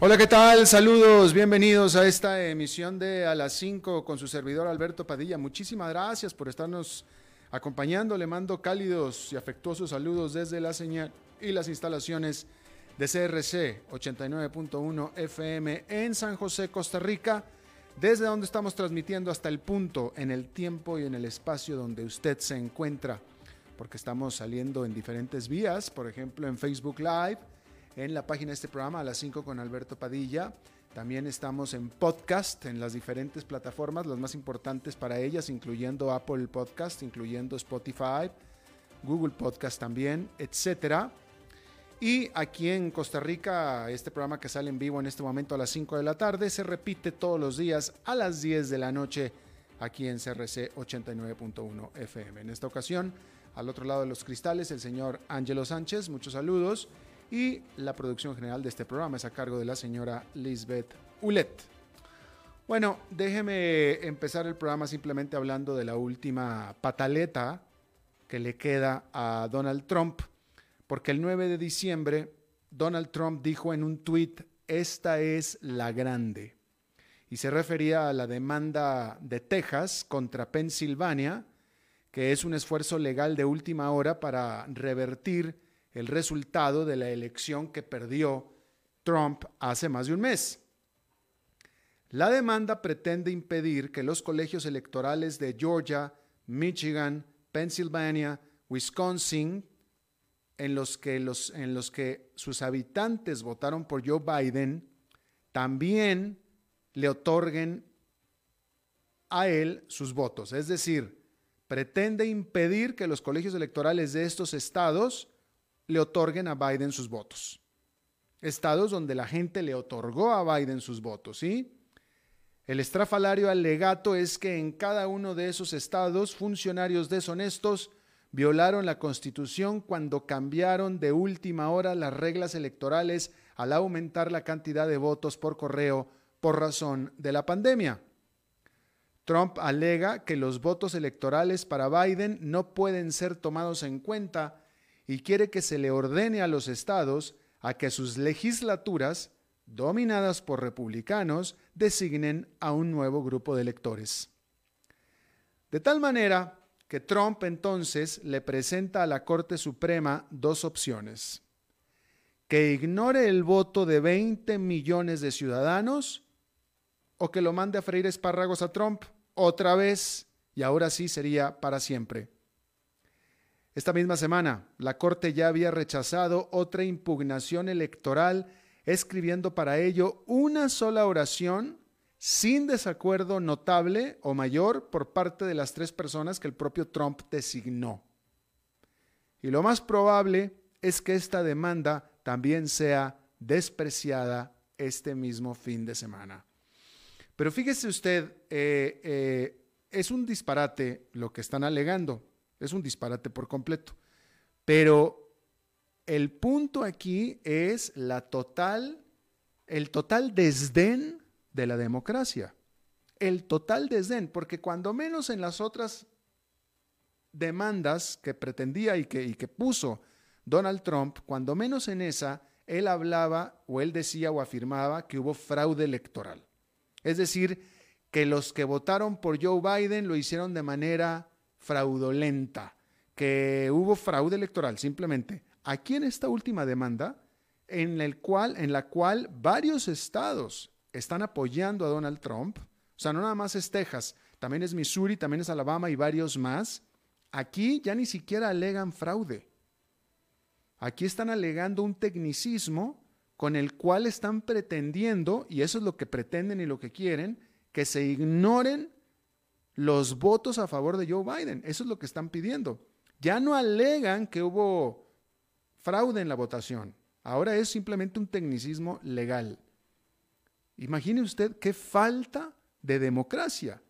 Hola, ¿qué tal? Saludos, bienvenidos a esta emisión de A las 5 con su servidor Alberto Padilla. Muchísimas gracias por estarnos acompañando. Le mando cálidos y afectuosos saludos desde la señal y las instalaciones de CRC 89.1 FM en San José, Costa Rica, desde donde estamos transmitiendo hasta el punto, en el tiempo y en el espacio donde usted se encuentra, porque estamos saliendo en diferentes vías, por ejemplo en Facebook Live en la página de este programa a las 5 con Alberto Padilla. También estamos en podcast en las diferentes plataformas, las más importantes para ellas, incluyendo Apple Podcast, incluyendo Spotify, Google Podcast también, etcétera. Y aquí en Costa Rica, este programa que sale en vivo en este momento a las 5 de la tarde se repite todos los días a las 10 de la noche aquí en CRC 89.1 FM. En esta ocasión, al otro lado de los cristales, el señor Ángelo Sánchez, muchos saludos y la producción general de este programa es a cargo de la señora Lisbeth Ulet. Bueno, déjeme empezar el programa simplemente hablando de la última pataleta que le queda a Donald Trump, porque el 9 de diciembre Donald Trump dijo en un tuit, esta es la grande, y se refería a la demanda de Texas contra Pensilvania, que es un esfuerzo legal de última hora para revertir el resultado de la elección que perdió Trump hace más de un mes. La demanda pretende impedir que los colegios electorales de Georgia, Michigan, Pennsylvania, Wisconsin, en los que, los, en los que sus habitantes votaron por Joe Biden, también le otorguen a él sus votos. Es decir, pretende impedir que los colegios electorales de estos estados le otorguen a Biden sus votos. Estados donde la gente le otorgó a Biden sus votos, ¿sí? El estrafalario alegato es que en cada uno de esos estados funcionarios deshonestos violaron la constitución cuando cambiaron de última hora las reglas electorales al aumentar la cantidad de votos por correo por razón de la pandemia. Trump alega que los votos electorales para Biden no pueden ser tomados en cuenta y quiere que se le ordene a los estados a que sus legislaturas, dominadas por republicanos, designen a un nuevo grupo de electores. De tal manera que Trump entonces le presenta a la Corte Suprema dos opciones. Que ignore el voto de 20 millones de ciudadanos o que lo mande a freír espárragos a Trump otra vez y ahora sí sería para siempre. Esta misma semana, la Corte ya había rechazado otra impugnación electoral, escribiendo para ello una sola oración sin desacuerdo notable o mayor por parte de las tres personas que el propio Trump designó. Y lo más probable es que esta demanda también sea despreciada este mismo fin de semana. Pero fíjese usted, eh, eh, es un disparate lo que están alegando. Es un disparate por completo. Pero el punto aquí es la total, el total desdén de la democracia. El total desdén, porque cuando menos en las otras demandas que pretendía y que, y que puso Donald Trump, cuando menos en esa, él hablaba o él decía o afirmaba que hubo fraude electoral. Es decir, que los que votaron por Joe Biden lo hicieron de manera fraudulenta, que hubo fraude electoral, simplemente. Aquí en esta última demanda, en, el cual, en la cual varios estados están apoyando a Donald Trump, o sea, no nada más es Texas, también es Missouri, también es Alabama y varios más, aquí ya ni siquiera alegan fraude. Aquí están alegando un tecnicismo con el cual están pretendiendo, y eso es lo que pretenden y lo que quieren, que se ignoren los votos a favor de Joe Biden. Eso es lo que están pidiendo. Ya no alegan que hubo fraude en la votación. Ahora es simplemente un tecnicismo legal. Imagine usted qué falta de democracia.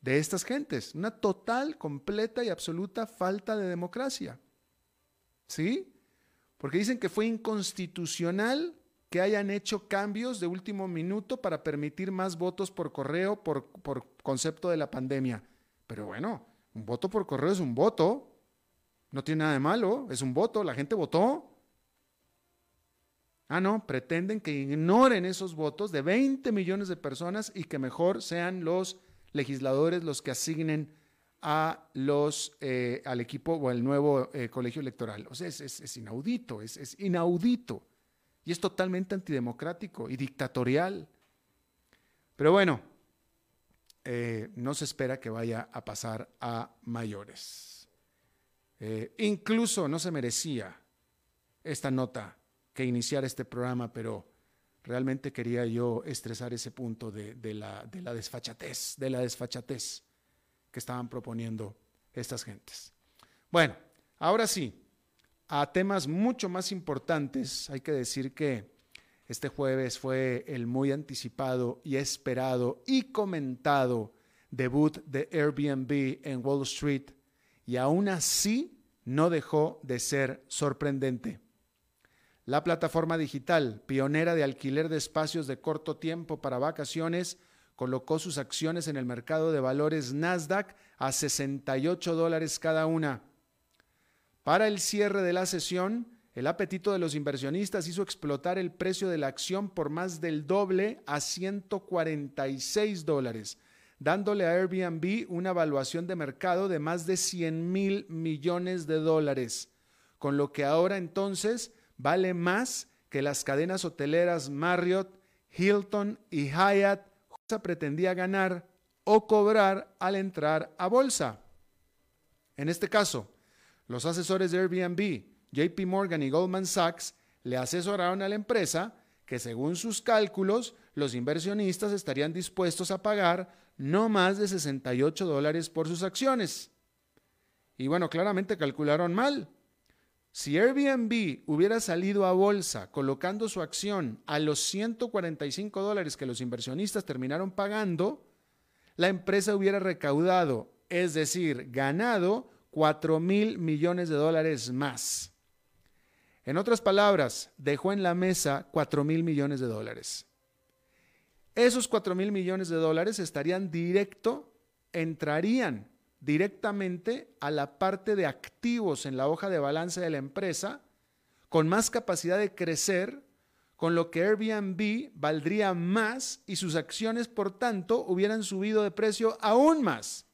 de estas gentes, una total, completa y absoluta falta de democracia. ¿Sí? Porque dicen que fue inconstitucional que hayan hecho cambios de último minuto para permitir más votos por correo por, por concepto de la pandemia. Pero bueno, un voto por correo es un voto. No tiene nada de malo, es un voto, la gente votó. Ah, no, pretenden que ignoren esos votos de 20 millones de personas y que mejor sean los legisladores los que asignen a los, eh, al equipo o al nuevo eh, colegio electoral. O sea, es, inaudito, es, inaudito. Y es totalmente antidemocrático y dictatorial. Pero bueno, eh, no se espera que vaya a pasar a mayores. incluso no se merecía esta nota que iniciar este programa, pero realmente quería yo estresar ese punto de la desfachatez, de la desfachatez que estaban proponiendo estas gentes. Bueno, ahora sí, a temas mucho más importantes, hay que decir que este jueves fue el muy anticipado y esperado y comentado debut de Airbnb en Wall Street y aún así no dejó de ser sorprendente. La plataforma digital, pionera de alquiler de espacios de corto tiempo para vacaciones, colocó sus acciones en el mercado de valores Nasdaq a 68 dólares cada una. Para el cierre de la sesión, el apetito de los inversionistas hizo explotar el precio de la acción por más del doble a 146 dólares, dándole a Airbnb una evaluación de mercado de más de 100 mil millones de dólares, con lo que ahora entonces vale más que las cadenas hoteleras Marriott, Hilton y Hyatt pretendía ganar o cobrar al entrar a bolsa. En este caso, los asesores de Airbnb, JP Morgan y Goldman Sachs, le asesoraron a la empresa que según sus cálculos, los inversionistas estarían dispuestos a pagar no más de 68 dólares por sus acciones. Y bueno, claramente calcularon mal, si Airbnb hubiera salido a bolsa colocando su acción a los 145 dólares que los inversionistas terminaron pagando, la empresa hubiera recaudado, es decir, ganado 4 mil millones de dólares más. En otras palabras, dejó en la mesa 4 mil millones de dólares. Esos 4 mil millones de dólares estarían directo, entrarían directamente a la parte de activos en la hoja de balance de la empresa, con más capacidad de crecer, con lo que Airbnb valdría más y sus acciones, por tanto, hubieran subido de precio aún más.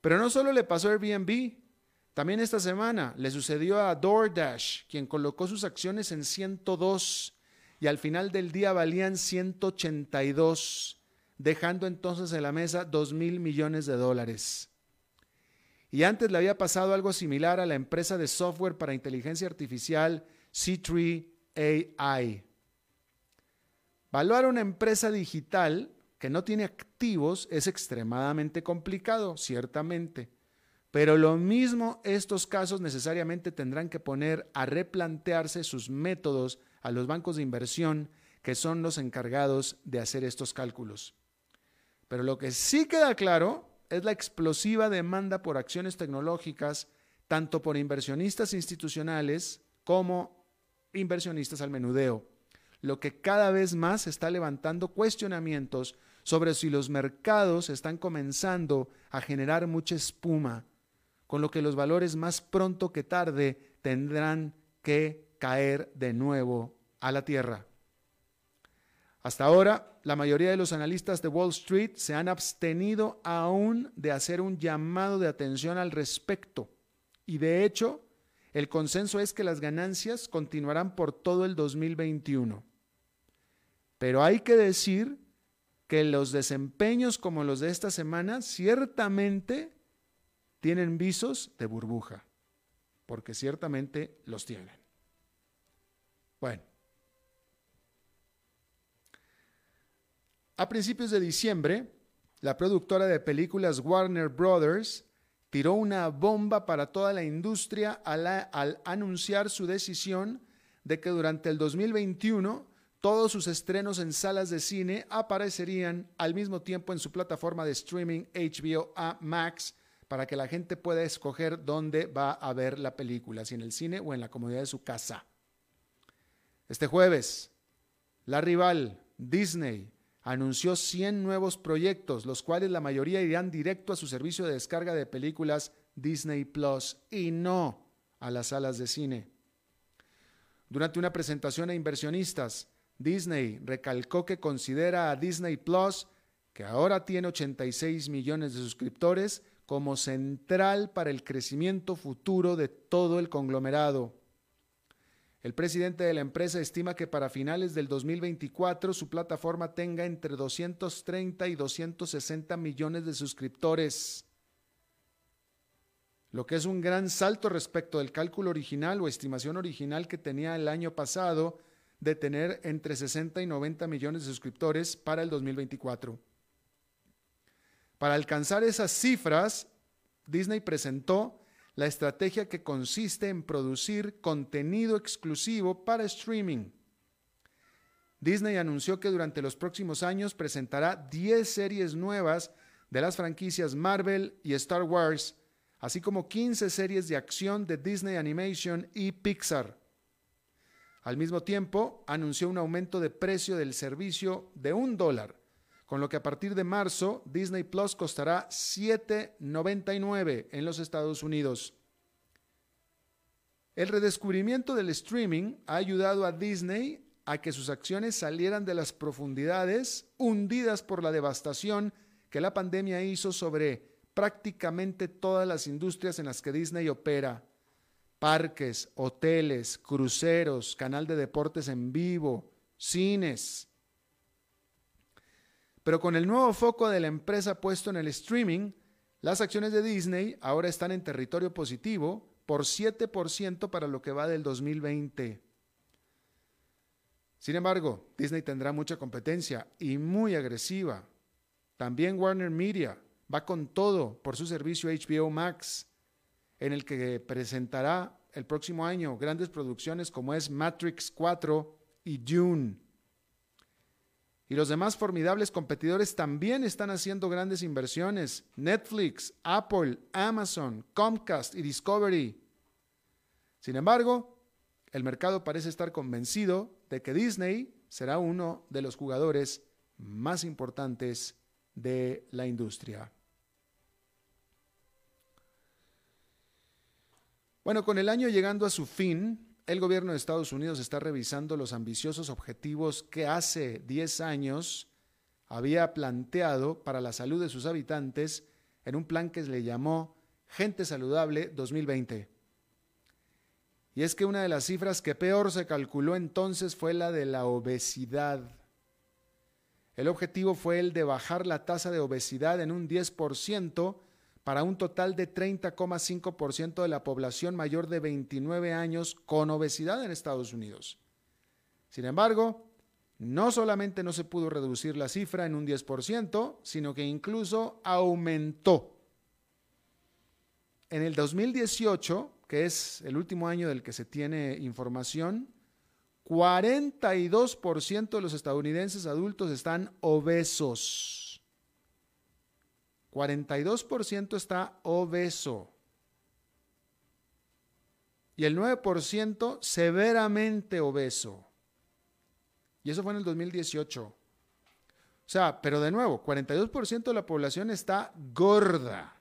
Pero no solo le pasó a Airbnb, también esta semana le sucedió a DoorDash, quien colocó sus acciones en 102 y al final del día valían 182 dejando entonces en la mesa 2 mil millones de dólares. Y antes le había pasado algo similar a la empresa de software para inteligencia artificial C3 AI. Valuar una empresa digital que no tiene activos es extremadamente complicado, ciertamente. Pero lo mismo estos casos necesariamente tendrán que poner a replantearse sus métodos a los bancos de inversión que son los encargados de hacer estos cálculos. Pero lo que sí queda claro es la explosiva demanda por acciones tecnológicas, tanto por inversionistas institucionales como inversionistas al menudeo, lo que cada vez más está levantando cuestionamientos sobre si los mercados están comenzando a generar mucha espuma, con lo que los valores más pronto que tarde tendrán que caer de nuevo a la tierra. Hasta ahora, la mayoría de los analistas de Wall Street se han abstenido aún de hacer un llamado de atención al respecto. Y de hecho, el consenso es que las ganancias continuarán por todo el 2021. Pero hay que decir que los desempeños como los de esta semana ciertamente tienen visos de burbuja, porque ciertamente los tienen. Bueno, A principios de diciembre, la productora de películas Warner Brothers tiró una bomba para toda la industria al, anunciar su decisión de que durante el 2021 todos sus estrenos en salas de cine aparecerían al mismo tiempo en su plataforma de streaming HBO Max para que la gente pueda escoger dónde va a ver la película, si en el cine o en la comodidad de su casa. Este jueves, la rival Disney anunció 100 nuevos proyectos, los cuales la mayoría irán directo a su servicio de descarga de películas Disney Plus y no a las salas de cine. Durante una presentación a inversionistas, Disney recalcó que considera a Disney Plus, que ahora tiene 86 millones de suscriptores, como central para el crecimiento futuro de todo el conglomerado. El presidente de la empresa estima que para finales del 2024 su plataforma tenga entre 230 y 260 millones de suscriptores, lo que es un gran salto respecto del cálculo original o estimación original que tenía el año pasado de tener entre 60 y 90 millones de suscriptores para el 2024. Para alcanzar esas cifras, Disney presentó la estrategia que consiste en producir contenido exclusivo para streaming. Disney anunció que durante los próximos años presentará 10 series nuevas de las franquicias Marvel y Star Wars, así como 15 series de acción de Disney Animation y Pixar. Al mismo tiempo, anunció un aumento de precio del servicio de un dólar, con lo que a partir de marzo Disney Plus costará 7.99 en los Estados Unidos. El redescubrimiento del streaming ha ayudado a Disney a que sus acciones salieran de las profundidades hundidas por la devastación que la pandemia hizo sobre prácticamente todas las industrias en las que Disney opera parques, hoteles, cruceros, canal de deportes en vivo, cines. Pero con el nuevo foco de la empresa puesto en el streaming, las acciones de Disney ahora están en territorio positivo por 7% para lo que va del 2020. Sin embargo, Disney tendrá mucha competencia y muy agresiva. También Warner Media va con todo por su servicio HBO Max en el que presentará el próximo año grandes producciones como es Matrix 4 y Dune. Y los demás formidables competidores también están haciendo grandes inversiones. Netflix, Apple, Amazon, Comcast y Discovery. Sin embargo, el mercado parece estar convencido de que Disney será uno de los jugadores más importantes de la industria. Bueno, con el año llegando a su fin, el gobierno de Estados Unidos está revisando los ambiciosos objetivos que hace 10 años había planteado para la salud de sus habitantes en un plan que le llamó Gente Saludable 2020. Y es que una de las cifras que peor se calculó entonces fue la de la obesidad. El objetivo fue el de bajar la tasa de obesidad en un 10% para un total de 30,5% de la población mayor de 29 años con obesidad en Estados Unidos. Sin embargo, no solamente no se pudo reducir la cifra en un 10%, sino que incluso aumentó. En el 2018, que es el último año del que se tiene información, 42% de los estadounidenses adultos están obesos. 42% está obeso. Y el 9% severamente obeso. Y eso fue en el 2018. O sea, pero de nuevo, 42% de la población está gorda.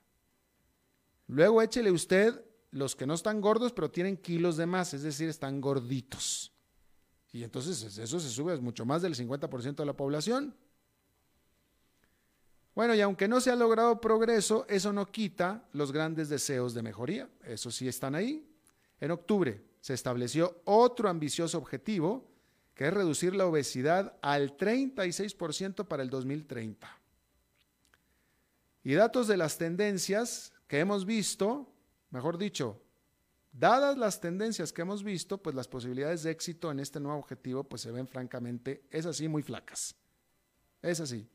Luego échele usted los que no están gordos, pero tienen kilos de más, es decir, están gorditos. Y entonces eso se sube, es mucho más del 50% de la población. Bueno, y aunque no se ha logrado progreso, eso no quita los grandes deseos de mejoría. Eso sí están ahí. En octubre se estableció otro ambicioso objetivo, que es reducir la obesidad al 36% para el 2030. Y datos de las tendencias que hemos visto, mejor dicho, dadas las tendencias que hemos visto, pues las posibilidades de éxito en este nuevo objetivo pues se ven francamente, es así, muy flacas. Es así.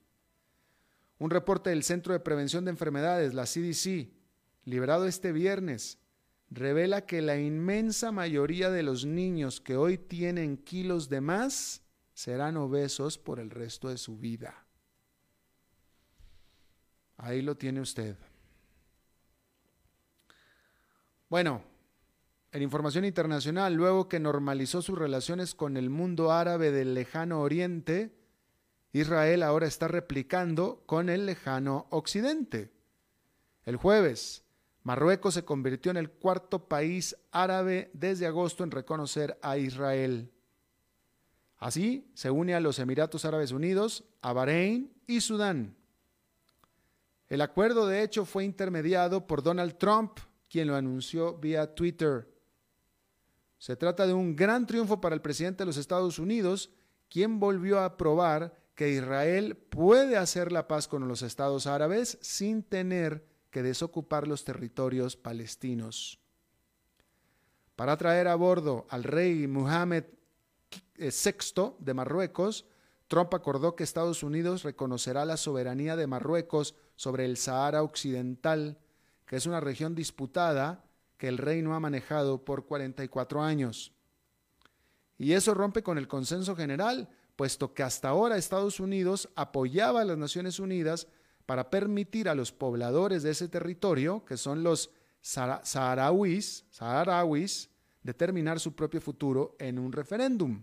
Un reporte del Centro de Prevención de Enfermedades, la CDC, liberado este viernes, revela que la inmensa mayoría de los niños que hoy tienen kilos de más serán obesos por el resto de su vida. Ahí lo tiene usted. Bueno, en información internacional, luego que normalizó sus relaciones con el mundo árabe del lejano oriente, Israel ahora está replicando con el lejano occidente. El jueves, Marruecos se convirtió en el cuarto país árabe desde agosto en reconocer a Israel. Así, se une a los Emiratos Árabes Unidos, a Bahrein y Sudán. El acuerdo, de hecho, fue intermediado por Donald Trump, quien lo anunció vía Twitter. Se trata de un gran triunfo para el presidente de los Estados Unidos, quien volvió a aprobar que Israel puede hacer la paz con los estados árabes sin tener que desocupar los territorios palestinos. Para traer a bordo al rey Mohammed VI eh, de Marruecos, Trump acordó que Estados Unidos reconocerá la soberanía de Marruecos sobre el Sahara Occidental, que es una región disputada que el reino ha manejado por 44 años. Y eso rompe con el consenso general, puesto que hasta ahora Estados Unidos apoyaba a las Naciones Unidas para permitir a los pobladores de ese territorio, que son los saharauis, saharauis, determinar su propio futuro en un referéndum.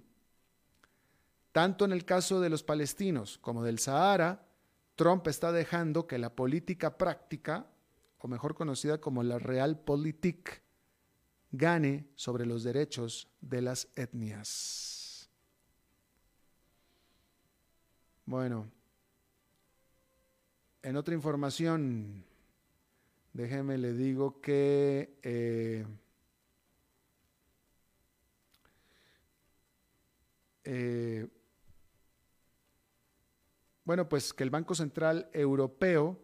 Tanto en el caso de los palestinos como del Sahara, Trump está dejando que la política práctica, o mejor conocida como la realpolitik, gane sobre los derechos de las etnias. Bueno, en otra información, déjeme le digo que eh, eh, bueno, pues que el Banco Central Europeo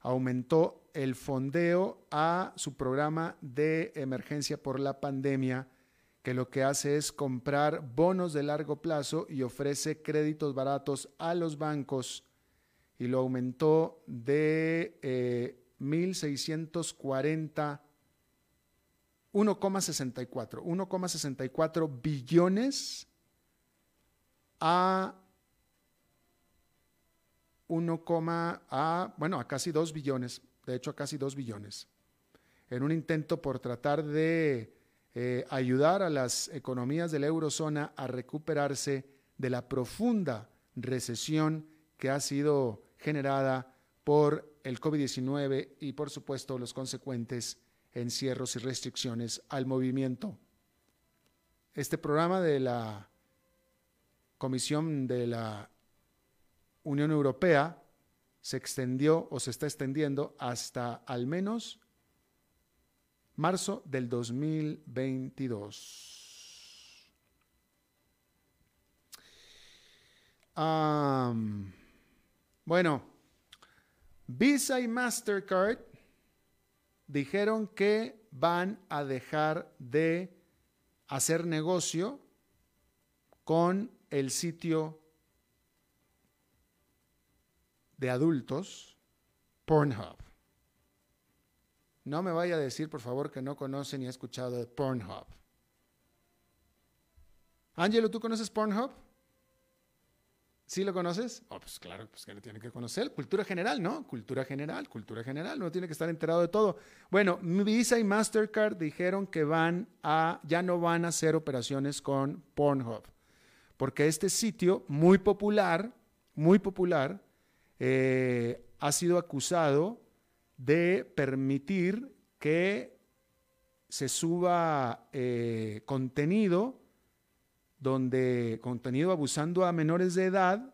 aumentó el fondeo a su programa de emergencia por la pandemia, que lo que hace es comprar bonos de largo plazo y ofrece créditos baratos a los bancos. Y lo aumentó de 1.640, 1,64, 1,64 billones a 1, a, bueno, a casi 2 billones, de hecho a casi 2 billones, en un intento por tratar de eh, ayudar a las economías de la eurozona a recuperarse de la profunda recesión que ha sido generada por el COVID-19 y por supuesto los consecuentes encierros y restricciones al movimiento. Este programa de la Comisión de la Unión Europea se extendió o se está extendiendo hasta al menos marzo del 2022. bueno, Visa y Mastercard dijeron que van a dejar de hacer negocio con el sitio de adultos, Pornhub. No me vaya a decir, por favor, que no conoce ni ha escuchado de Pornhub. Angelo, ¿tú conoces Pornhub? ¿Sí lo conoces? Oh, pues claro, pues que lo tiene que conocer. Cultura general, ¿no? Cultura general, cultura general. No tiene que estar enterado de todo. Bueno, Visa y Mastercard dijeron que van a, ya no van a hacer operaciones con Pornhub. Porque este sitio muy popular, muy popular, eh, ha sido acusado de permitir que se suba eh, contenido donde contenido abusando a menores de edad,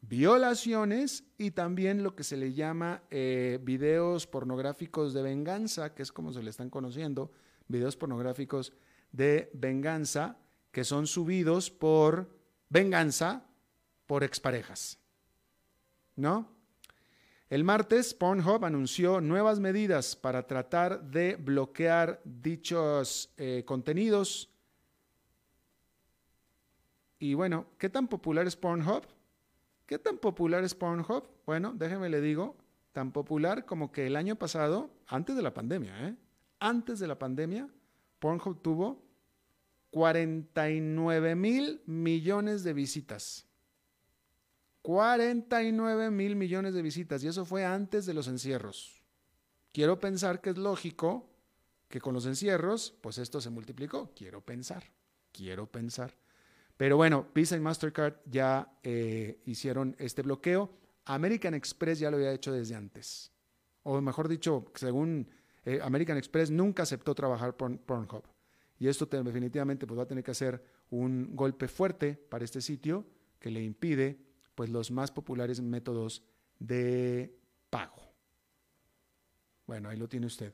violaciones y también lo que se le llama eh, videos pornográficos de venganza, que es como se le están conociendo, videos pornográficos de venganza, que son subidos por venganza por exparejas. ¿no? El martes, Pornhub anunció nuevas medidas para tratar de bloquear dichos eh, contenidos. Y bueno, ¿qué tan popular es Pornhub? ¿Qué tan popular es Pornhub? Bueno, déjeme le digo, tan popular como que el año pasado, antes de la pandemia, ¿eh? antes de la pandemia, Pornhub tuvo 49 mil millones de visitas. 49 mil millones de visitas y eso fue antes de los encierros. Quiero pensar que es lógico que con los encierros, pues esto se multiplicó. Quiero pensar, quiero pensar. Pero bueno, Visa y Mastercard ya eh, hicieron este bloqueo. American Express ya lo había hecho desde antes. O mejor dicho, según eh, American Express nunca aceptó trabajar por Pornhub. Y esto definitivamente pues, va a tener que hacer un golpe fuerte para este sitio que le impide pues, los más populares métodos de pago. Bueno, ahí lo tiene usted.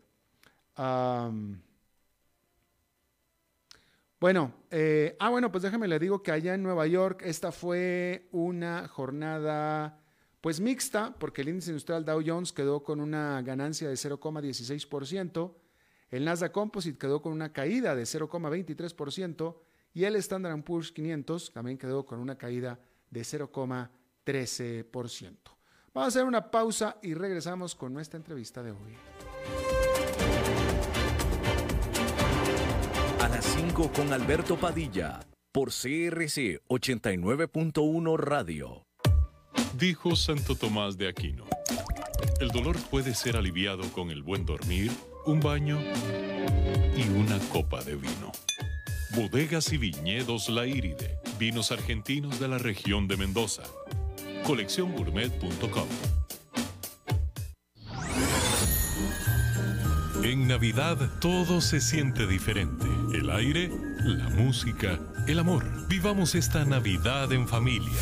bueno, eh, ah, bueno, pues déjame le digo que allá en Nueva York esta fue una jornada pues mixta, porque el índice industrial Dow Jones quedó con una ganancia de 0,16%, el Nasdaq Composite quedó con una caída de 0,23% y el Standard Poor's 500 también quedó con una caída de 0,13%. Vamos a hacer una pausa y regresamos con nuestra entrevista de hoy. A las 5 con Alberto Padilla por CRC 89.1 Radio. Dijo Santo Tomás de Aquino, el dolor puede ser aliviado con el buen dormir un baño y una copa de vino. Bodegas y viñedos La Iride, vinos argentinos de la región de Mendoza. Colecciongourmet.com En Navidad todo se siente diferente. El aire, la música, el amor. Vivamos esta Navidad en familia.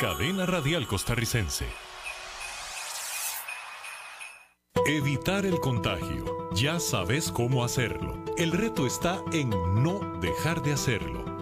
Cadena Radial Costarricense. Evitar el contagio. Ya sabes cómo hacerlo. El reto está en no dejar de hacerlo.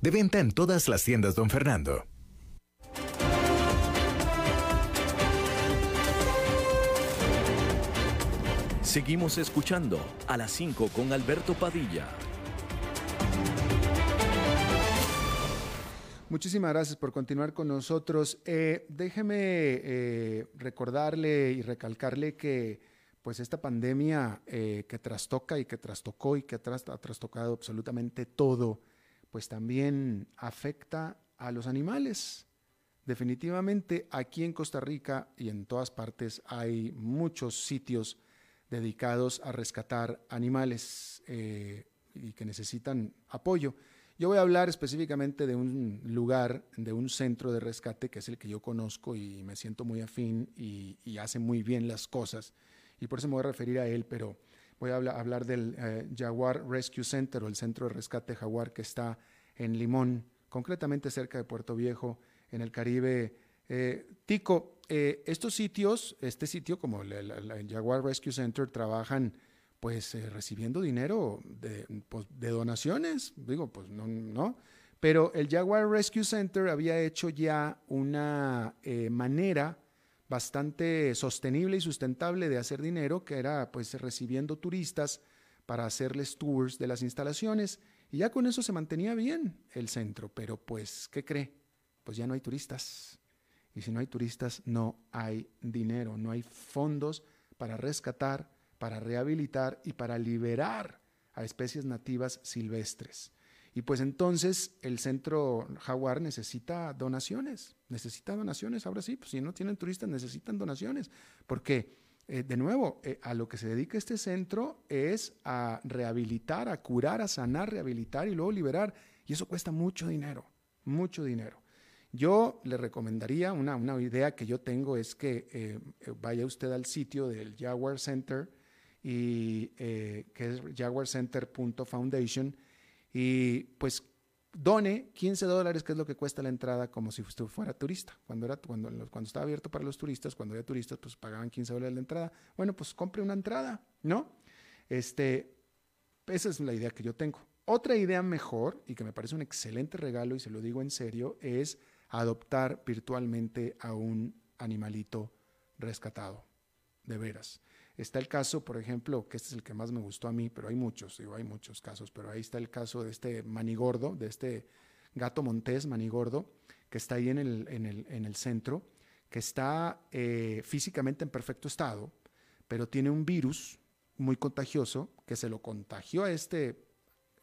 De venta en todas las tiendas, don Fernando. Seguimos escuchando a las 5 con Alberto Padilla. Muchísimas gracias por continuar con nosotros. Eh, déjeme eh, recordarle y recalcarle que pues esta pandemia eh, que trastoca y que trastocó y que ha trastocado absolutamente todo pues también afecta a los animales. Definitivamente aquí en Costa Rica y en todas partes hay muchos sitios dedicados a rescatar animales eh, y que necesitan apoyo. Yo voy a hablar específicamente de un lugar, de un centro de rescate que es el que yo conozco y me siento muy afín y, hace muy bien las cosas. Y por eso me voy a referir a él, pero voy a hablar, del eh, Jaguar Rescue Center o el centro de rescate Jaguar que está en Limón, concretamente cerca de Puerto Viejo, en el Caribe. Eh, Tico, eh, estos sitios, este sitio como el, Jaguar Rescue Center, trabajan pues recibiendo dinero de, pues, de, donaciones, digo, pues no, no, pero el Jaguar Rescue Center había hecho ya una manera bastante sostenible y sustentable de hacer dinero, que era pues recibiendo turistas para hacerles tours de las instalaciones. Y ya con eso se mantenía bien el centro, pero pues, ¿qué cree? Pues ya no hay turistas. Y si no hay turistas, no hay dinero, no hay fondos para rescatar, para rehabilitar y para liberar a especies nativas silvestres. Y pues entonces el centro jaguar necesita donaciones, necesita donaciones, ahora sí, pues si no tienen turistas necesitan donaciones, porque eh, de nuevo, eh, a lo que se dedica este centro es a rehabilitar, a curar, a sanar, rehabilitar y luego liberar, y eso cuesta mucho dinero, mucho dinero. Yo le recomendaría, una, una idea que yo tengo es que eh, vaya usted al sitio del Jaguar Center, y, que es jaguarcenter.foundation, y pues done 15 dólares, que es lo que cuesta la entrada, como si usted fuera turista. Cuando, era, cuando, cuando estaba abierto para los turistas, cuando había turistas, pues pagaban 15 dólares la entrada. Bueno, pues compre una entrada, ¿no? Este, esa es la idea que yo tengo. Otra idea mejor, y que me parece un excelente regalo, y se lo digo en serio, es adoptar virtualmente a un animalito rescatado, de veras. Está el caso, por ejemplo, que este es el que más me gustó a mí, pero hay muchos, digo, hay muchos casos, pero ahí está el caso de este manigordo, de este gato montés manigordo, que está ahí en el, en el, en el centro, que está eh, físicamente en perfecto estado, pero tiene un virus muy contagioso que se lo contagió a este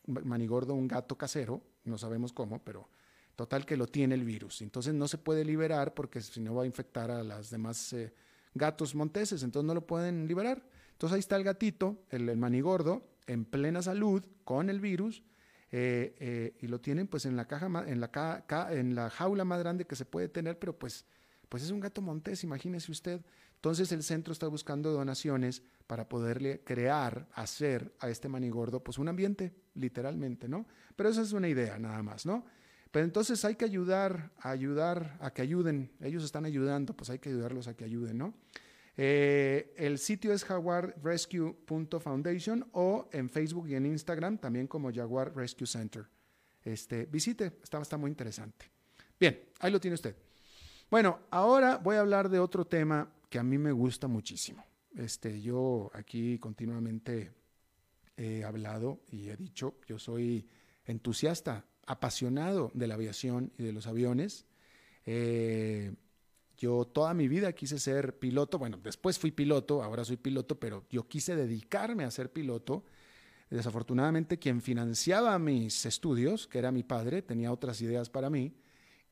manigordo, un gato casero, no sabemos cómo, pero total que lo tiene el virus. Entonces no se puede liberar porque si no va a infectar a las demás eh, gatos monteses, entonces no lo pueden liberar. Entonces ahí está el gatito, el, manigordo, en plena salud, con el virus, eh, eh, y lo tienen pues en la caja, en la, jaula más grande que se puede tener, pero pues, pues es un gato montés, imagínese usted. Entonces el centro está buscando donaciones para poderle crear, hacer a este manigordo pues un ambiente, literalmente, ¿no? Pero esa es una idea nada más, ¿no? Pero entonces hay que ayudar, a ayudar a que ayuden. Ellos están ayudando, pues hay que ayudarlos a que ayuden, ¿no? Eh, el sitio es jaguarrescue.foundation o en Facebook y en Instagram también como Jaguar Rescue Center. Este, visite, está, está muy interesante. Bien, ahí lo tiene usted. Bueno, ahora voy a hablar de otro tema que a mí me gusta muchísimo. Este, yo aquí continuamente he hablado y he dicho, yo soy entusiasta apasionado de la aviación y de los aviones. Eh, yo toda mi vida quise ser piloto, bueno, después fui piloto, ahora soy piloto, pero yo quise dedicarme a ser piloto. Desafortunadamente quien financiaba mis estudios, que era mi padre, tenía otras ideas para mí,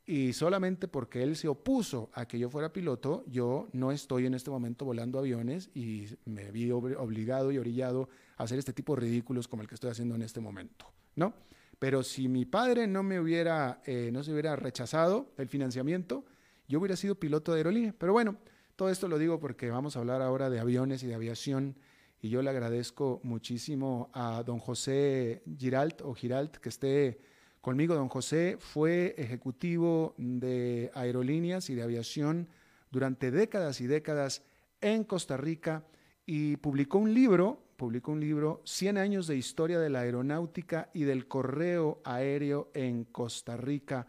y solamente porque él se opuso a que yo fuera piloto, yo no estoy en este momento volando aviones y me vi obligado y orillado a hacer este tipo de ridículos como el que estoy haciendo en este momento, ¿no? Pero si mi padre no me hubiera, eh, no se hubiera rechazado el financiamiento, yo hubiera sido piloto de aerolínea. Pero bueno, todo esto lo digo porque vamos a hablar ahora de aviones y de aviación. Y yo le agradezco muchísimo a don José Giralt o Giralt que esté conmigo. Don José fue ejecutivo de aerolíneas y de aviación durante décadas y décadas en Costa Rica y publicó un libro publicó un libro, 100 años de historia de la aeronáutica y del correo aéreo en Costa Rica.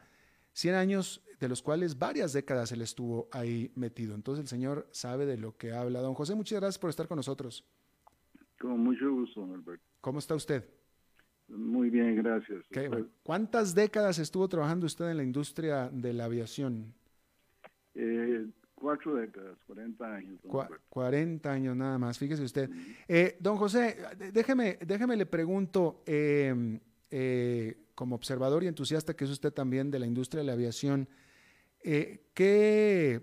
100 años de los cuales varias décadas él estuvo ahí metido. Entonces el señor sabe de lo que habla. Don José, muchas gracias por estar con nosotros. Con mucho gusto, Alberto. ¿Cómo está usted? Muy bien, gracias. ¿Cuántas décadas estuvo trabajando usted en la industria de la aviación? Eh, Cuatro décadas, 40 años. 40 años nada más, fíjese usted. Eh, don José, déjeme, déjeme le pregunto, em, eh, como observador y entusiasta que es usted también de la industria de la aviación, eh, ¿qué,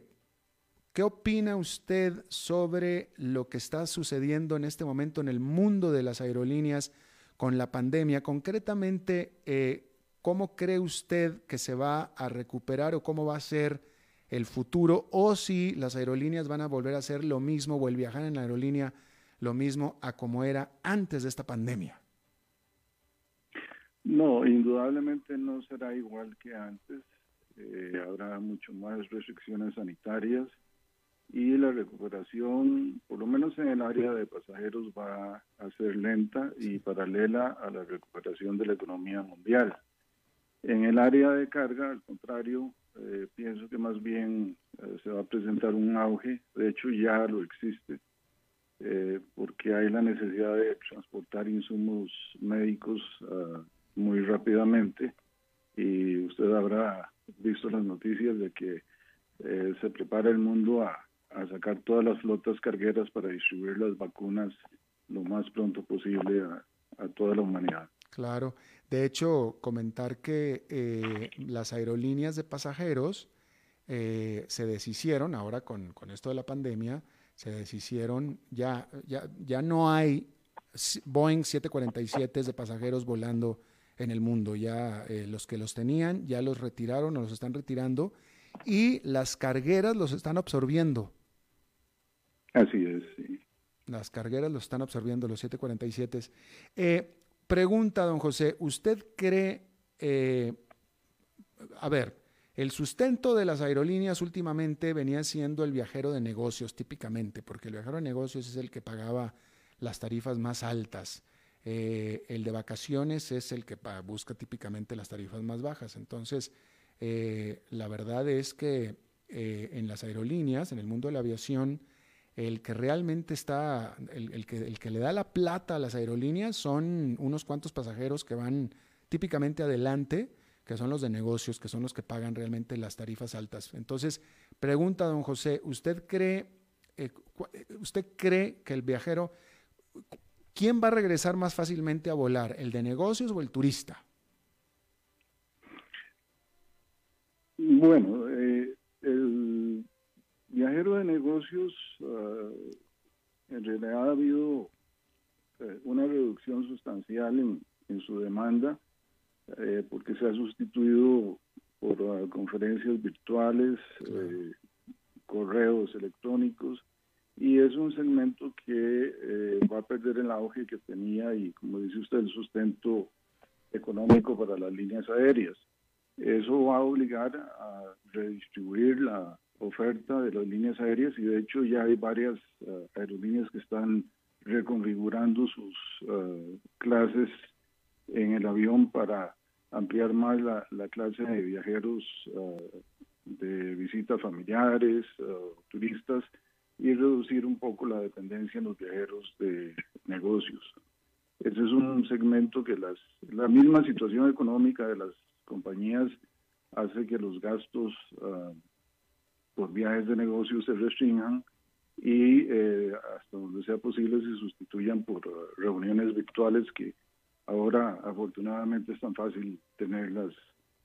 ¿qué opina usted sobre lo que está sucediendo en este momento en el mundo de las aerolíneas con la pandemia? Concretamente, ¿cómo cree usted que se va a recuperar o cómo va a ser? El futuro o si las aerolíneas van a volver a hacer lo mismo o el viajar en la aerolínea lo mismo a como era antes de esta pandemia. No, indudablemente no será igual que antes. Eh, habrá mucho más restricciones sanitarias y la recuperación, por lo menos en el área de pasajeros, va a ser lenta y paralela a la recuperación de la economía mundial. En el área de carga, al contrario, eh, pienso que más bien eh, se va a presentar un auge, de hecho ya lo existe, eh, porque hay la necesidad de transportar insumos médicos muy rápidamente y usted habrá visto las noticias de que eh, se prepara el mundo a, sacar todas las flotas cargueras para distribuir las vacunas lo más pronto posible a, toda la humanidad. Claro. De hecho, comentar que eh, las aerolíneas de pasajeros eh, se deshicieron, ahora con, con, esto de la pandemia, se deshicieron, ya, ya, ya no hay Boeing 747 de pasajeros volando en el mundo. Ya eh, los que los tenían ya los retiraron o los están retirando y las cargueras los están absorbiendo. Así es, sí. Las cargueras los están absorbiendo, los 747. Eh, pregunta, don José, ¿usted cree, eh, a ver, el sustento de las aerolíneas últimamente venía siendo el viajero de negocios típicamente, porque el viajero de negocios es el que pagaba las tarifas más altas. Eh, el de vacaciones es el que busca típicamente las tarifas más bajas. Entonces, eh, la verdad es que en las aerolíneas, en el mundo de la aviación, el que realmente está, el, que, el que le da la plata a las aerolíneas son unos cuantos pasajeros que van típicamente adelante, que son los de negocios, que son los que pagan realmente las tarifas altas. Entonces, pregunta don José, ¿usted cree, usted cree que el viajero ¿quién va a regresar más fácilmente a volar, el de negocios o el turista? Bueno, eh, viajero de negocios, ah, en realidad ha habido eh, una reducción sustancial en, su demanda, eh, porque se ha sustituido por ah, conferencias virtuales, correos electrónicos, y es un segmento que eh, va a perder el auge que tenía y, como dice usted, el sustento económico para las líneas aéreas. Eso va a obligar a redistribuir la oferta de las líneas aéreas y de hecho ya hay varias eh, aerolíneas que están reconfigurando sus eh, clases en el avión para ampliar más la, la clase de viajeros de visitas familiares, turistas, y reducir un poco la dependencia en los viajeros de negocios. Ese es un segmento que las, la misma situación económica de las compañías hace que los gastos por viajes de negocios se restringan y eh, hasta donde sea posible se sustituyan por reuniones virtuales que ahora afortunadamente es tan fácil tenerlas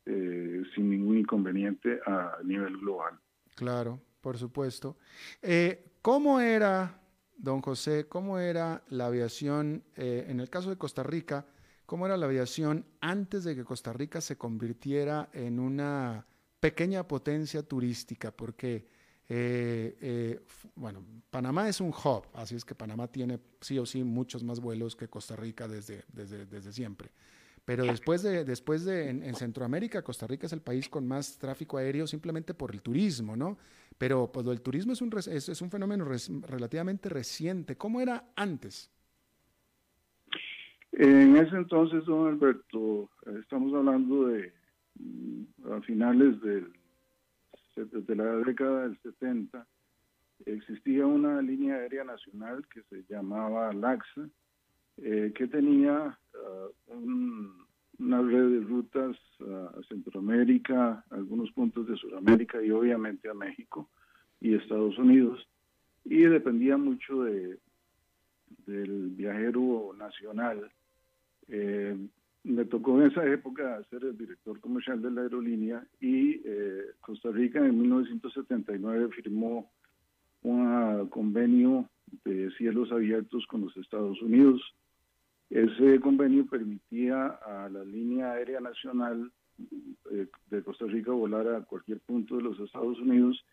eh, sin ningún inconveniente a nivel global. Claro, por supuesto. Eh, ¿Cómo era, don José, cómo era la aviación, eh, en el caso de Costa Rica, cómo era la aviación antes de que Costa Rica se convirtiera en una pequeña potencia turística? Porque, eh, bueno, Panamá es un hub, así es que Panamá tiene sí o sí muchos más vuelos que Costa Rica desde, desde, desde siempre. Pero después de, después de en, Centroamérica, Costa Rica es el país con más tráfico aéreo simplemente por el turismo, ¿no? Pero pues el turismo es un, es, un fenómeno relativamente reciente. ¿Cómo era antes? En ese entonces, don Alberto, estamos hablando de a finales de la década del 70, existía una línea aérea nacional que se llamaba LAXA, eh, que tenía uh, una red de rutas uh, a Centroamérica, algunos puntos de Sudamérica y obviamente a México y Estados Unidos. Y dependía mucho de, del viajero nacional. Eh, me tocó en esa época ser el director comercial de la aerolínea y eh, Costa Rica en 1979 firmó un convenio de cielos abiertos con los Estados Unidos ese convenio permitía a la línea aérea nacional eh, de Costa Rica volar a cualquier punto de los Estados Unidos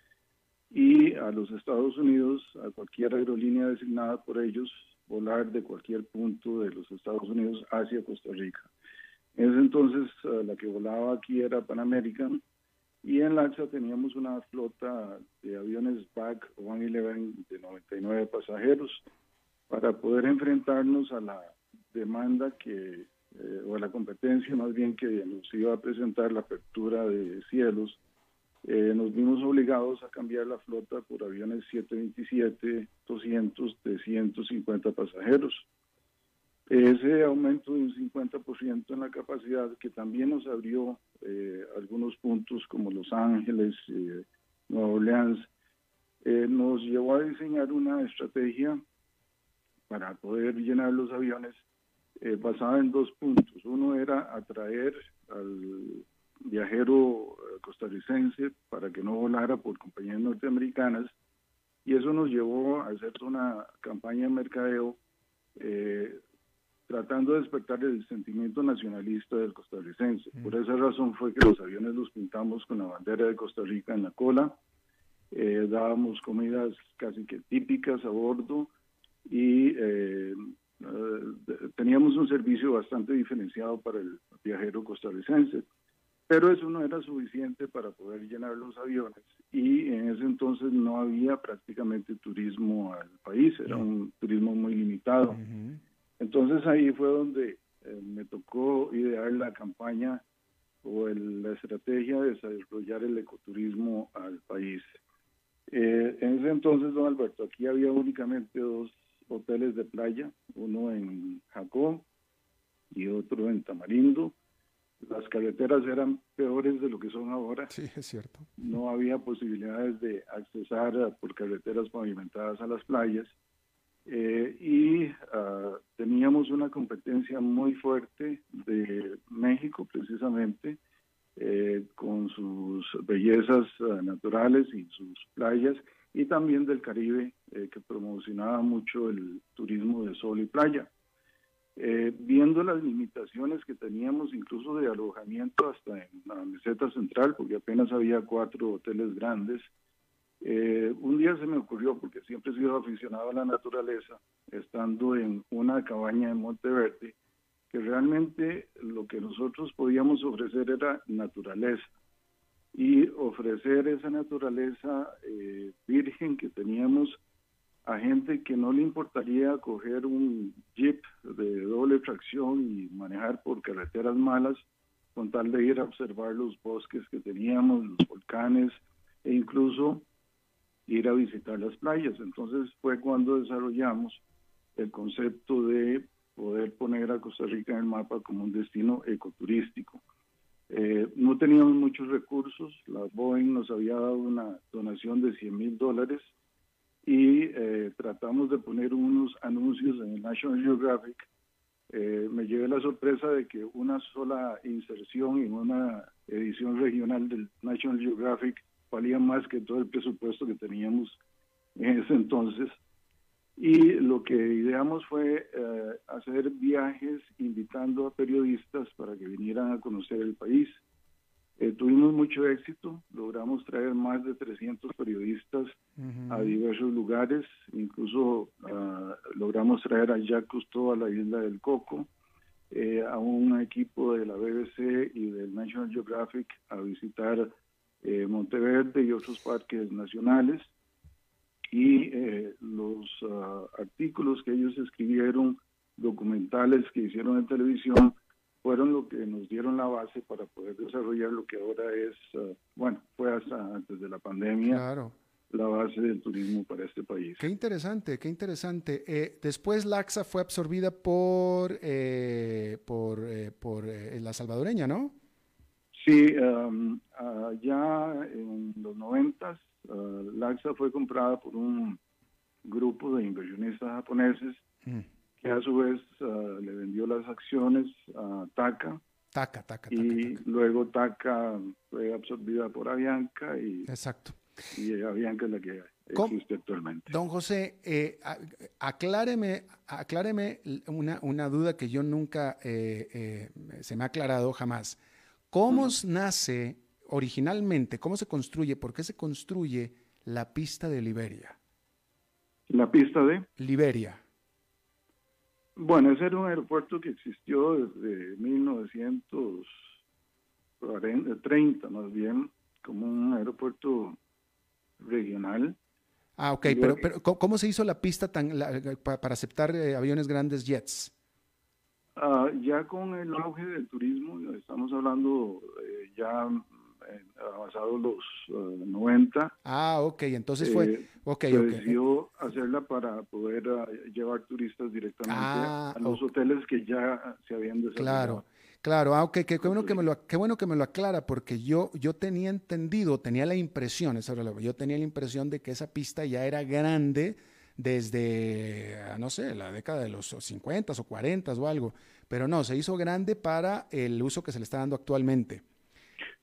y a los Estados Unidos, a cualquier aerolínea designada por ellos, volar de cualquier punto de los Estados Unidos hacia Costa Rica. En ese entonces eh, la que volaba aquí era Pan American y en LAXA teníamos una flota de aviones BAC 111 de 99 pasajeros para poder enfrentarnos a la demanda que, eh, o la competencia más bien que nos iba a presentar la apertura de cielos, eh, nos vimos obligados a cambiar la flota por aviones 727, 200 de 150 pasajeros. Ese aumento de un 50% en la capacidad, que también nos abrió eh, algunos puntos como Los Ángeles, eh, Nueva Orleans, eh, nos llevó a diseñar una estrategia para poder llenar los aviones basada en dos puntos. Uno era atraer al viajero costarricense para que no volara por compañías norteamericanas y eso nos llevó a hacer una campaña de mercadeo tratando de despertar el sentimiento nacionalista del costarricense. Por esa razón fue que los aviones los pintamos con la bandera de Costa Rica en la cola, eh, dábamos comidas casi que típicas a bordo y eh, eh, teníamos un servicio bastante diferenciado para el viajero costarricense. Pero eso no era suficiente para poder llenar los aviones y en ese entonces no había prácticamente turismo al país, era un turismo muy limitado. Entonces ahí fue donde eh, me tocó idear la campaña o la estrategia de desarrollar el ecoturismo al país. Eh, en ese entonces, don Alberto, aquí había únicamente dos hoteles de playa, uno en Jacó y otro en Tamarindo. Las carreteras eran peores de lo que son ahora. Sí, es cierto. No había posibilidades de accesar por carreteras pavimentadas a las playas. Eh, y uh, teníamos una competencia muy fuerte de México precisamente eh, con sus bellezas uh, naturales y sus playas y también del Caribe eh, que promocionaba mucho el turismo de sol y playa. Viendo las limitaciones que teníamos incluso de alojamiento hasta en la meseta central, porque apenas había cuatro hoteles grandes, eh, un día se me ocurrió, porque siempre he sido aficionado a la naturaleza, estando en una cabaña en Monteverde, que realmente lo que nosotros podíamos ofrecer era naturaleza. Y ofrecer esa naturaleza eh, virgen que teníamos a gente que no le importaría coger un jeep de doble tracción y manejar por carreteras malas con tal de ir a observar los bosques que teníamos, los volcanes e incluso ir a visitar las playas. Entonces fue cuando desarrollamos el concepto de poder poner a Costa Rica en el mapa como un destino ecoturístico. Eh, no teníamos muchos recursos, la Boeing nos había dado una donación de 100 mil dólares y eh, tratamos de poner unos anuncios en el National Geographic. Eh, me llevé la sorpresa de que una sola inserción en una edición regional del National Geographic valía más que todo el presupuesto que teníamos en ese entonces. Y lo que ideamos fue eh, hacer viajes invitando a periodistas para que vinieran a conocer el país. Eh, tuvimos mucho éxito, logramos traer más de 300 periodistas a diversos lugares, incluso uh, logramos traer a Jacques Cousteau a la isla del Coco, eh, a un equipo de la BBC y del National Geographic a visitar eh, Monteverde y otros parques nacionales. Y eh, los ah, artículos que ellos escribieron, documentales que hicieron en televisión, fueron lo que nos dieron la base para poder desarrollar lo que ahora es, ah, bueno, fue hasta antes de la pandemia. Claro la base del turismo para este país. Qué interesante, qué interesante. Eh, después Laxa fue absorbida por, por, por la salvadoreña, ¿no? Sí, um, ya en los noventas, uh, Laxa fue comprada por un grupo de inversionistas japoneses mm. que a su vez uh, le vendió las acciones a Taka. Taka, Taka, Y luego Taka fue absorbida por Avianca y, Exacto. y Avianca es la que existe actualmente. Don José, eh, acláreme, acláreme una, una, duda que yo nunca eh, eh, se me ha aclarado jamás. ¿Cómo nace originalmente, cómo se construye, por qué se construye la pista de Liberia? ¿La pista de? Liberia. Bueno, ese era un aeropuerto que existió desde 1930, más bien, como un aeropuerto regional. Ah, ok, pero, pero ¿cómo se hizo la pista tan, para aceptar eh, aviones grandes jets? Ah, ya con el auge del turismo, estamos hablando eh, ya avanzados los 90. Ah, ok, entonces fue, eh, decidió hacerla para poder llevar turistas directamente ah, a los hoteles que ya se habían desarrollado. Claro. Claro, ah, qué, bueno que me lo, qué bueno que me lo aclara, porque yo, yo tenía entendido, tenía la impresión, esa yo tenía la impresión de que esa pista ya era grande desde, ah, no sé, la década de los 50 o 40 o algo, pero no, se hizo grande para el uso que se le está dando actualmente.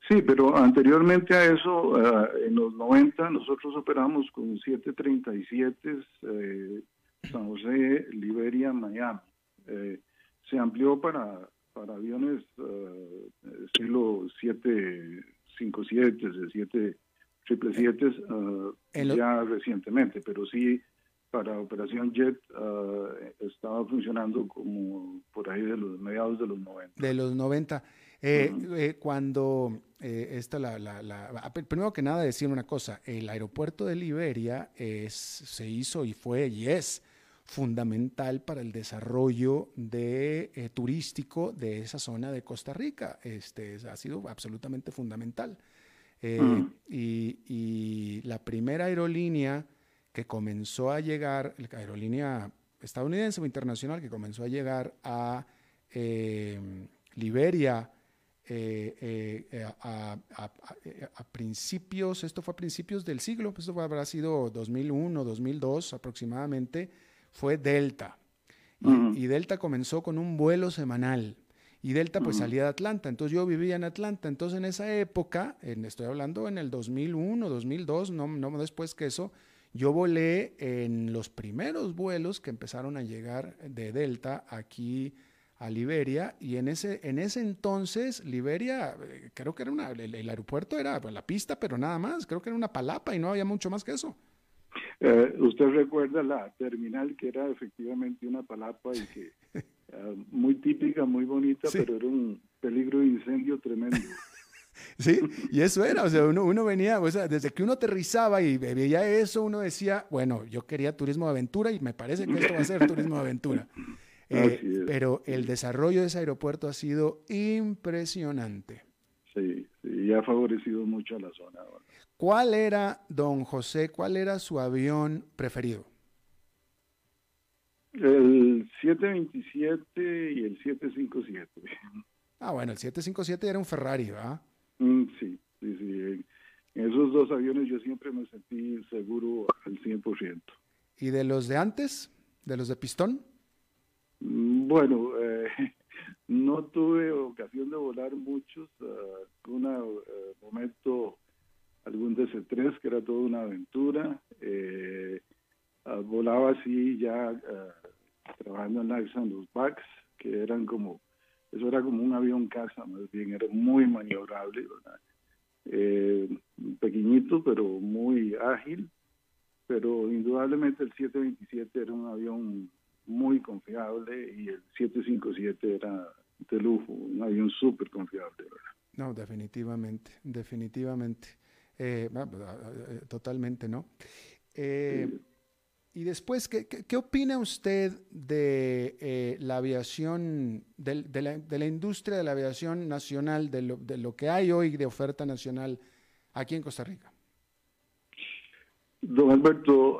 Sí, pero anteriormente a eso, ah, en los 90, nosotros operamos con 737 eh, San José, Liberia, Miami. Eh, se amplió para para aviones uh, estilo 757, 777 uh, ya recientemente, pero sí para operación jet uh, estaba funcionando como por ahí de los mediados de los 90. De los 90. Eh, eh, cuando eh, esta la, la, la, ah, primero que nada decir una cosa, el aeropuerto de Liberia es, se hizo y fue y es fundamental para el desarrollo de, turístico de esa zona de Costa Rica. Este, ha sido absolutamente fundamental. Y, la primera aerolínea que comenzó a llegar, la aerolínea estadounidense o internacional que comenzó a llegar a eh, Liberia a, principios, esto fue a principios del siglo, esto habrá sido 2001, 2002 aproximadamente, fue Delta. Y, Delta comenzó con un vuelo semanal. Y Delta pues salía de Atlanta. Entonces yo vivía en Atlanta. Entonces en esa época, en, estoy hablando en el 2001, 2002, no, no después que eso, yo volé en los primeros vuelos que empezaron a llegar de Delta aquí a Liberia y en ese, en ese entonces Liberia, eh, creo que era una, el, el aeropuerto era pues, la pista, pero nada más, creo que era una palapa y no había mucho más que eso. Eh, usted recuerda la terminal que era efectivamente una palapa y que eh, muy típica, muy bonita, pero era un peligro de incendio tremendo. Sí, y eso era, o sea, uno, uno venía, o sea, desde que uno aterrizaba y veía eso, uno decía, bueno, yo quería turismo de aventura y me parece que esto va a ser turismo de aventura. Eh, pero el desarrollo de ese aeropuerto ha sido impresionante. Sí, sí, y ha favorecido mucho a la zona. ¿Cuál era, don José, cuál era su avión preferido? El 727 y el 757. Ah, bueno, el 757 era un Ferrari, ¿verdad? Mm, sí, sí, sí. En esos dos aviones yo siempre me sentí seguro al 100%. ¿Y de los de antes? ¿De los de pistón? Mm, bueno, eh, no tuve ocasión de volar muchos. Uh, un momento algún DC-3, que era toda una aventura. Eh, ah, volaba así ya ah, trabajando en en los backs, que eran como, eso era como un avión casa, más bien, era muy maniobrable, eh, pequeñito, pero muy ágil. Pero indudablemente el 727 era un avión muy confiable y el 757 era de lujo, un avión súper confiable. No, definitivamente, definitivamente. Eh, totalmente, ¿no? Eh, y después, ¿qué, ¿qué, opina usted de la aviación, de, la, industria de la aviación nacional, de lo, de lo que hay hoy de oferta nacional aquí en Costa Rica? Don Alberto,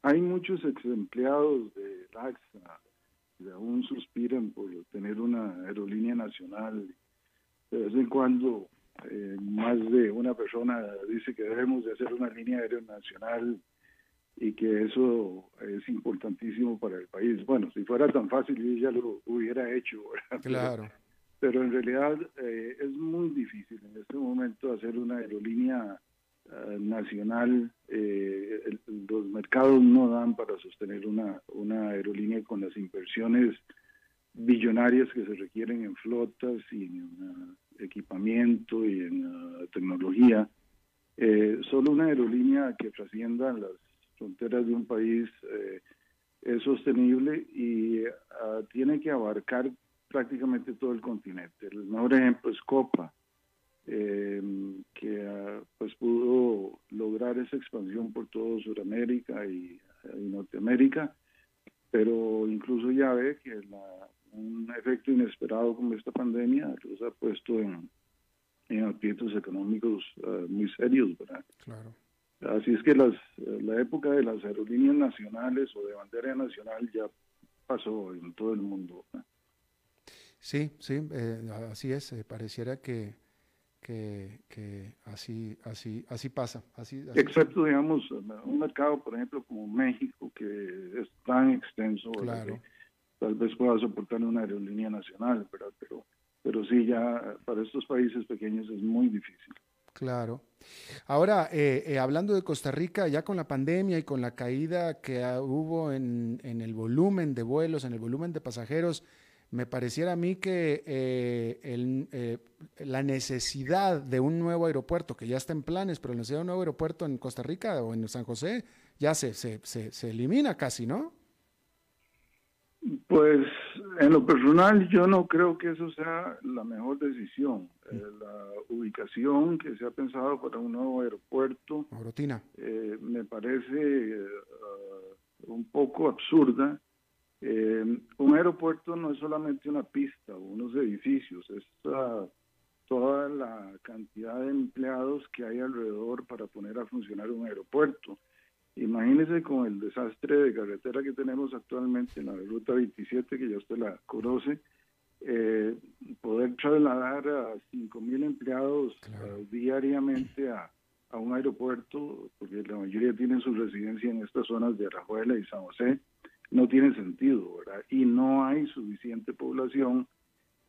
hay muchos ex empleados de LAXA que aún suspiran por tener una aerolínea nacional. De vez en cuando eh, más de una persona dice que debemos de hacer una línea aérea nacional y que eso es importantísimo para el país. Bueno, si fuera tan fácil yo ya lo hubiera hecho. Claro. Pero, en realidad eh, es muy difícil en este momento hacer una aerolínea eh, nacional. los mercados no dan para sostener una, una aerolínea con las inversiones billonarias que se requieren en flotas y en equipamiento y en uh, tecnología. Eh, solo una aerolínea que trascienda las fronteras de un país eh, es sostenible y uh, tiene que abarcar prácticamente todo el continente. El mejor ejemplo es Copa, eh, que uh, pues pudo lograr esa expansión por todo Sudamérica y, y Norteamérica, pero incluso ya ve que la un efecto inesperado como esta pandemia los ha puesto en, en aprietos económicos muy serios, ¿verdad? Claro. Así es que las, la época de las aerolíneas nacionales o de bandera nacional ya pasó en todo el mundo. Sí, sí, eh, así es. Eh, pareciera que, que, que, así, así, así pasa. Así, Excepto, digamos, un mercado, por ejemplo, como México, que es tan extenso, claro. tal vez pueda soportar una aerolínea nacional, ¿verdad? pero pero sí, ya para estos países pequeños es muy difícil. Claro. Ahora, eh, eh, hablando de Costa Rica, ya con la pandemia y con la caída que hubo en, el volumen de vuelos, en el volumen de pasajeros, me pareciera a mí que eh, la necesidad de un nuevo aeropuerto, que ya está en planes, pero la necesidad de un nuevo aeropuerto en Costa Rica o en San José, ya se, se, se elimina casi, ¿no? Pues en lo personal yo no creo que eso sea la mejor decisión. Mm. Eh, la ubicación que se ha pensado para un nuevo aeropuerto eh, me parece eh, un poco absurda. un aeropuerto no es solamente una pista o unos edificios, es toda la cantidad de empleados que hay alrededor para poner a funcionar un aeropuerto. Imagínese con el desastre de carretera que tenemos actualmente en la ruta 27, que ya usted la conoce, eh, poder trasladar a 5.000 empleados eh, diariamente a, un aeropuerto, porque la mayoría tienen su residencia en estas zonas de Arajuela y San José, no tiene sentido, ¿verdad? Y no hay suficiente población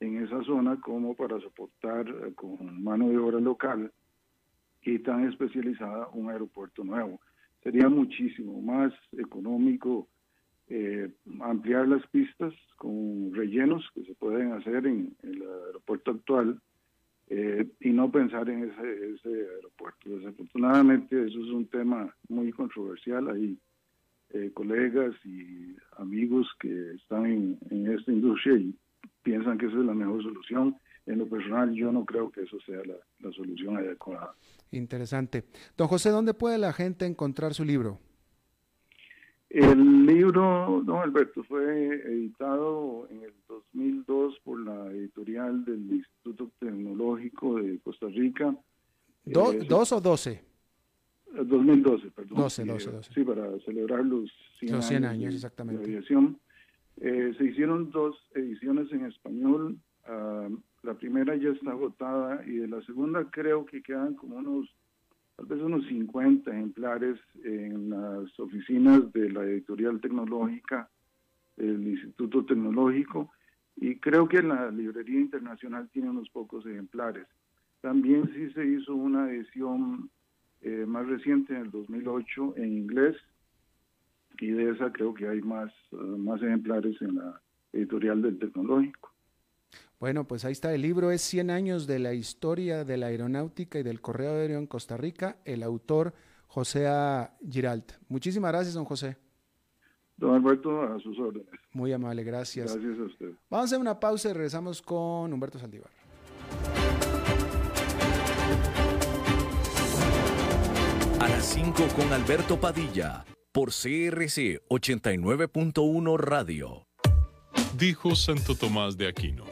en esa zona como para soportar eh, con mano de obra local y tan especializada un aeropuerto nuevo sería muchísimo más económico eh, ampliar las pistas con rellenos que se pueden hacer en, el aeropuerto actual eh, y no pensar en ese, aeropuerto. Desafortunadamente eso es un tema muy controversial. Hay eh, colegas y amigos que están en, esta industria y piensan que esa es la mejor solución en lo personal yo no creo que eso sea la, solución adecuada. Interesante. Don José, ¿dónde puede la gente encontrar su libro? El libro, don Alberto, fue editado en el 2002 por la editorial del Instituto Tecnológico de Costa Rica. Eh, ¿Dos o doce? 2012, perdón. 12, 12, 12. Sí, para celebrar los 100, los 100 años, exactamente. de aviación. Eh, se hicieron dos ediciones en español. Uh, la primera ya está agotada y de la segunda creo que quedan como unos, tal vez unos 50 ejemplares en las oficinas de la editorial tecnológica del Instituto Tecnológico y creo que la librería internacional tiene unos pocos ejemplares. También sí se hizo una edición eh, más reciente en el 2008 en inglés y de esa creo que hay más, eh, más ejemplares en la editorial del tecnológico. Bueno, pues ahí está. El libro es 100 años de la historia de la aeronáutica y del correo aéreo en Costa Rica. El autor, José A. Giralt. Muchísimas gracias, don José. Don Alberto, a sus órdenes. Muy amable, gracias. Gracias a usted. Vamos a hacer una pausa y regresamos con Humberto Saldívar. A las 5 con Alberto Padilla, por CRC 89.1 Radio. Dijo Santo Tomás de Aquino.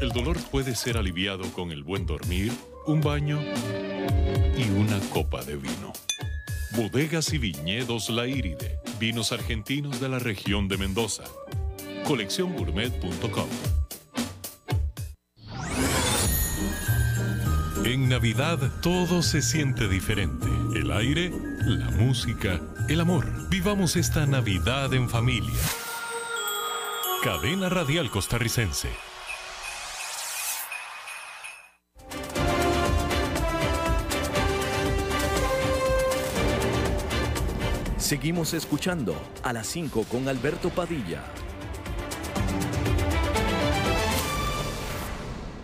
El dolor puede ser aliviado con el buen dormir, un baño y una copa de vino. Bodegas y viñedos La Iride, vinos argentinos de la región de Mendoza. Colecciongourmet.com En Navidad todo se siente diferente. El aire, la música, el amor. Vivamos esta Navidad en familia. Cadena Radial Costarricense. Seguimos escuchando a las 5 con Alberto Padilla.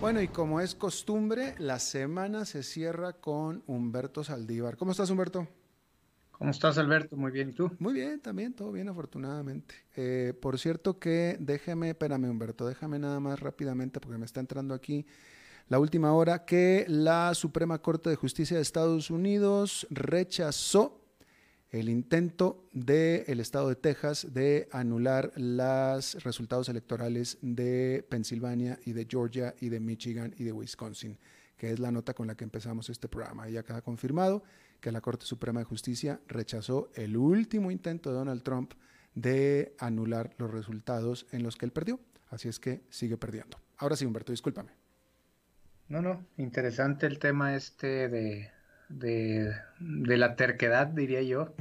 Bueno, y como es costumbre, la semana se cierra con Humberto Saldívar. ¿Cómo estás, Humberto? ¿Cómo estás, Alberto? Muy bien, ¿y tú? Muy bien, también, todo bien, afortunadamente. Eh, por cierto que, déjame, espérame, Humberto, déjame nada más rápidamente porque me está entrando aquí la última hora, que la Suprema Corte de Justicia de Estados Unidos rechazó el intento del Estado de Texas de anular los resultados electorales de Pensilvania y de Georgia y de Michigan y de Wisconsin, que es la nota con la que empezamos este programa. Ya queda confirmado que la Corte Suprema de Justicia rechazó el último intento de Donald Trump de anular los resultados en los que él perdió. Así es que sigue perdiendo. Ahora sí, Humberto, discúlpame. No, no, interesante el tema este de, de, la terquedad, diría yo,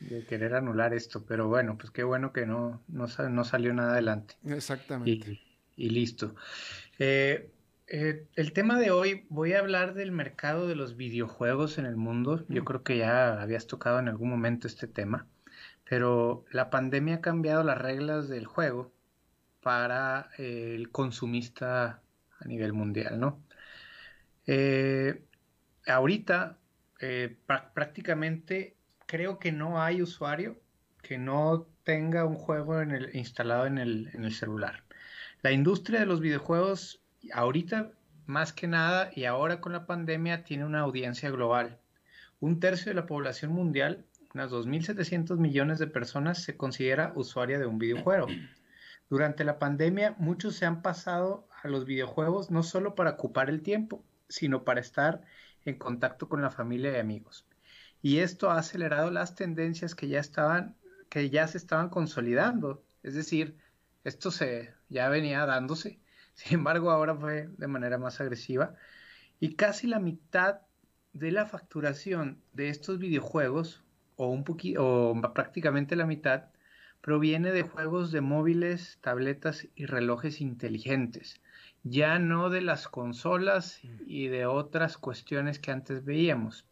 de querer anular esto, pero bueno, pues qué bueno que no, no, no salió nada adelante. Exactamente. Y, listo. Eh, eh, el tema de hoy, voy a hablar del mercado de los videojuegos en el mundo. Yo creo que ya habías tocado en algún momento este tema, pero la pandemia ha cambiado las reglas del juego para eh, el consumista a nivel mundial, ¿no? Eh, ahorita eh, prácticamente creo que no hay usuario que no tenga un juego instalado en el, en el celular. La industria de los videojuegos ahorita más que nada y ahora con la pandemia tiene una audiencia global. Un tercio de la población mundial, unas 2.700 millones de personas, se considera usuaria de un videojuego. Durante la pandemia, muchos se han pasado a los videojuegos no solo para ocupar el tiempo, sino para estar en contacto con la familia y amigos. Y esto ha acelerado las tendencias que ya estaban, que ya se estaban consolidando. Es decir, esto se ya venía dándose. Sin embargo, ahora fue de manera más agresiva. Y casi la mitad de la facturación de estos videojuegos, o un o prácticamente la mitad, proviene de juegos de móviles, tabletas y relojes inteligentes ya no de las consolas y de otras cuestiones que antes veíamos.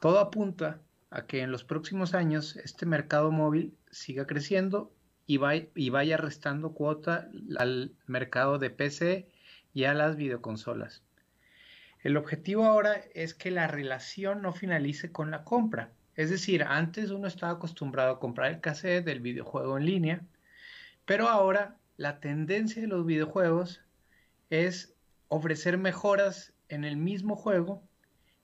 Todo apunta a que en los próximos años este mercado móvil siga creciendo y, vaya restando cuota al mercado de PC y a las videoconsolas. El objetivo ahora es que la relación no finalice con la compra. Es decir, antes uno estaba acostumbrado a comprar el cassette del videojuego en línea, pero ahora la tendencia de los videojuegos es ofrecer mejoras en el mismo juego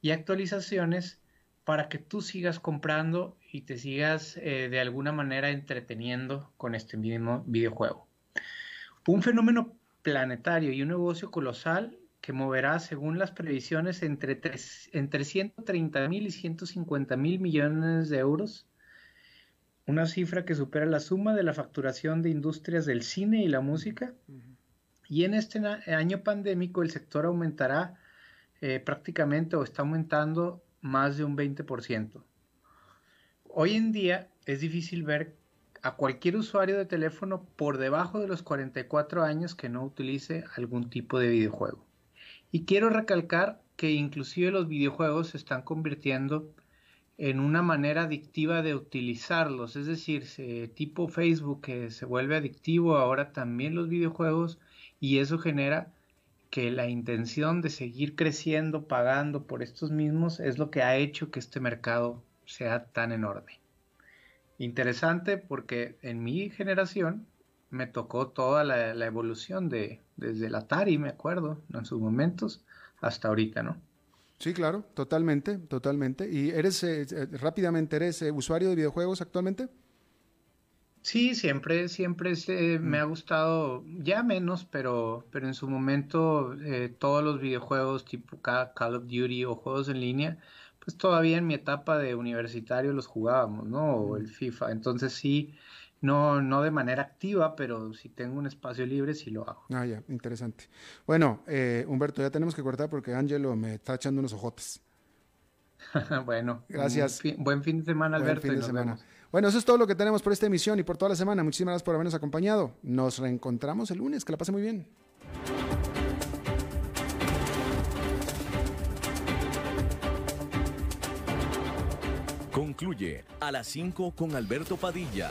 y actualizaciones para que tú sigas comprando y te sigas eh, de alguna manera entreteniendo con este mismo videojuego. Un fenómeno planetario y un negocio colosal que moverá, según las previsiones, entre, entre 130 mil y 150 mil millones de euros, una cifra que supera la suma de la facturación de industrias del cine y la música, y en este año pandémico el sector aumentará eh, prácticamente o está aumentando más de un 20%. Hoy en día es difícil ver a cualquier usuario de teléfono por debajo de los 44 años que no utilice algún tipo de videojuego. Y quiero recalcar que inclusive los videojuegos se están convirtiendo en una manera adictiva de utilizarlos, es decir, tipo Facebook que se vuelve adictivo, ahora también los videojuegos y eso genera que la intención de seguir creciendo, pagando por estos mismos, es lo que ha hecho que este mercado sea tan enorme. Interesante porque en mi generación me tocó toda la, evolución de desde el Atari, me acuerdo, en sus momentos, hasta ahorita, ¿no? Sí, claro, totalmente, totalmente. ¿Y eres, eh, eh, rápidamente, eres eh, usuario de videojuegos actualmente? Sí, siempre, siempre me ha mm. gustado, ya menos, pero, pero en su momento eh, todos los videojuegos tipo Call of Duty o juegos en línea, pues todavía en mi etapa de universitario los jugábamos, ¿no? O el mm. FIFA. Entonces sí, no, no de manera activa, pero si tengo un espacio libre sí lo hago. Ah, ya, interesante. Bueno, eh, Humberto, ya tenemos que cortar porque Angelo me está echando unos ojotes. bueno, gracias. buen fin de semana, Alberto. Buen fin de semana. Bueno, eso es todo lo que tenemos por esta emisión y por toda la semana. Muchísimas gracias por habernos acompañado. Nos reencontramos el lunes. Que la pase muy bien. Concluye a las 5 con Alberto Padilla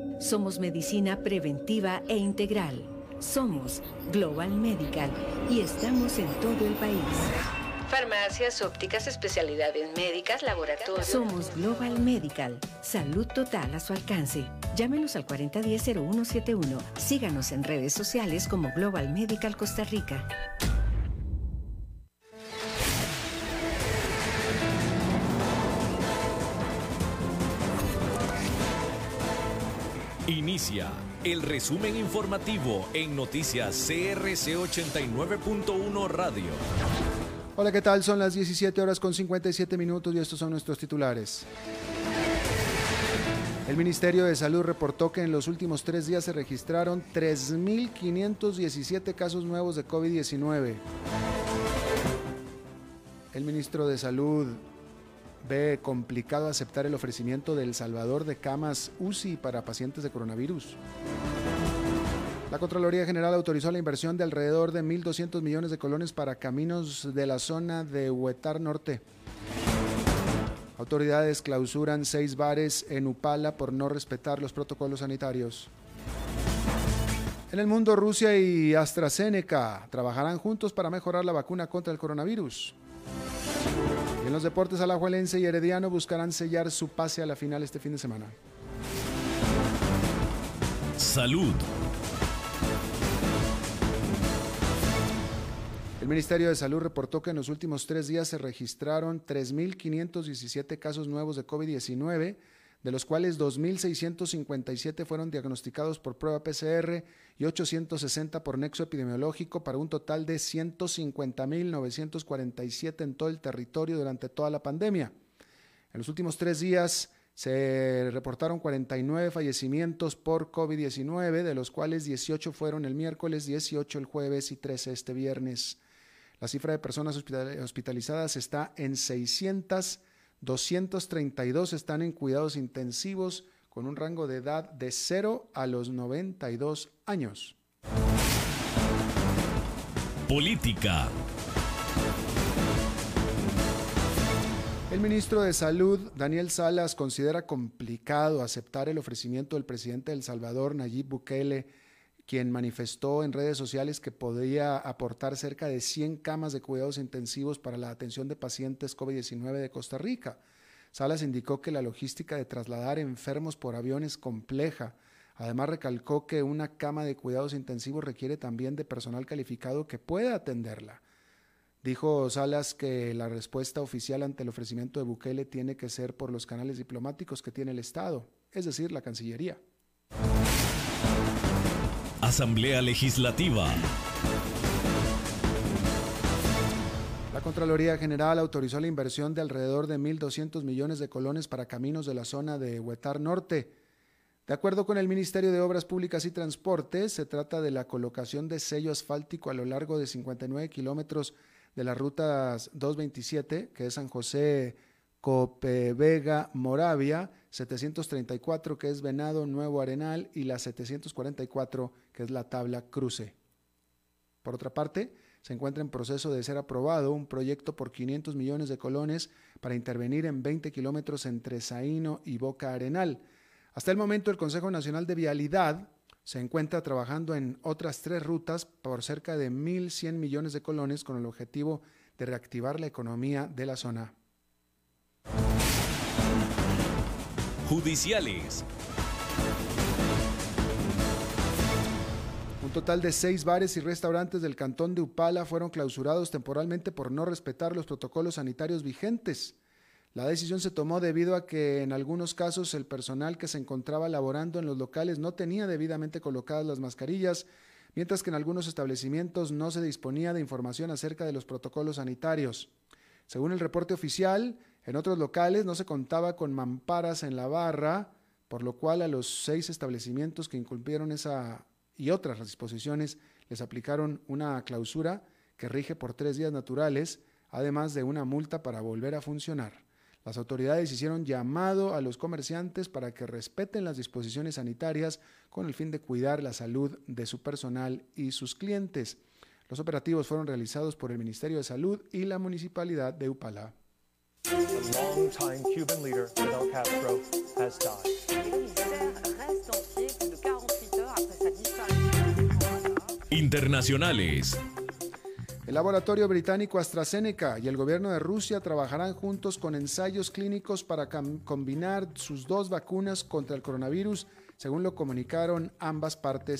somos medicina preventiva e integral. Somos Global Medical y estamos en todo el país. Farmacias, ópticas, especialidades médicas, laboratorios. Somos Global Medical. Salud total a su alcance. Llámenos al 4010-0171. Síganos en redes sociales como Global Medical Costa Rica. Inicia el resumen informativo en noticias CRC 89.1 Radio. Hola, ¿qué tal? Son las 17 horas con 57 minutos y estos son nuestros titulares. El Ministerio de Salud reportó que en los últimos tres días se registraron 3.517 casos nuevos de COVID-19. El ministro de Salud ve complicado aceptar el ofrecimiento de El Salvador de camas UCI para pacientes de coronavirus. La Contraloría General autorizó la inversión de alrededor de 1.200 millones de colones para caminos de la zona de Huetar Norte. Autoridades clausuran seis bares en Upala por no respetar los protocolos sanitarios. En el mundo, Rusia y AstraZeneca trabajarán juntos para mejorar la vacuna contra el coronavirus. En los deportes, Alajuelense y Herediano buscarán sellar su pase a la final este fin de semana. Salud. El Ministerio de Salud reportó que en los últimos tres días se registraron 3.517 casos nuevos de COVID-19, de los cuales 2.657 fueron diagnosticados por prueba PCR y 860 por nexo epidemiológico, para un total de 150.947 en todo el territorio durante toda la pandemia. En los últimos tres días se reportaron 49 fallecimientos por COVID-19, de los cuales 18 fueron el miércoles, 18 el jueves y 13 este viernes. La cifra de personas hospitalizadas está en 600, 232 están en cuidados intensivos con un rango de edad de 0 a los 92 años. Política. El ministro de Salud, Daniel Salas, considera complicado aceptar el ofrecimiento del presidente de El Salvador, Nayib Bukele, quien manifestó en redes sociales que podría aportar cerca de 100 camas de cuidados intensivos para la atención de pacientes COVID-19 de Costa Rica. Salas indicó que la logística de trasladar enfermos por avión es compleja. Además, recalcó que una cama de cuidados intensivos requiere también de personal calificado que pueda atenderla. Dijo Salas que la respuesta oficial ante el ofrecimiento de Bukele tiene que ser por los canales diplomáticos que tiene el Estado, es decir, la Cancillería. Asamblea Legislativa. La Contraloría General autorizó la inversión de alrededor de 1.200 millones de colones para caminos de la zona de Huetar Norte. De acuerdo con el Ministerio de Obras Públicas y Transportes, se trata de la colocación de sello asfáltico a lo largo de 59 kilómetros de las rutas 227, que es San José, Copevega, Moravia, 734 que es Venado Nuevo Arenal y la 744 que es la tabla cruce. Por otra parte, se encuentra en proceso de ser aprobado un proyecto por 500 millones de colones para intervenir en 20 kilómetros entre Zaino y Boca Arenal. Hasta el momento, el Consejo Nacional de Vialidad se encuentra trabajando en otras tres rutas por cerca de 1.100 millones de colones con el objetivo de reactivar la economía de la zona. Judiciales. Un total de seis bares y restaurantes del cantón de Upala fueron clausurados temporalmente por no respetar los protocolos sanitarios vigentes. La decisión se tomó debido a que en algunos casos el personal que se encontraba laborando en los locales no tenía debidamente colocadas las mascarillas, mientras que en algunos establecimientos no se disponía de información acerca de los protocolos sanitarios. Según el reporte oficial, en otros locales no se contaba con mamparas en la barra, por lo cual a los seis establecimientos que incumplieron esa y otras disposiciones les aplicaron una clausura que rige por tres días naturales, además de una multa para volver a funcionar. Las autoridades hicieron llamado a los comerciantes para que respeten las disposiciones sanitarias con el fin de cuidar la salud de su personal y sus clientes. Los operativos fueron realizados por el Ministerio de Salud y la Municipalidad de Upala. Internacionales. El laboratorio británico AstraZeneca y el gobierno de Rusia trabajarán juntos con ensayos clínicos para combinar sus dos vacunas contra el coronavirus, según lo comunicaron ambas partes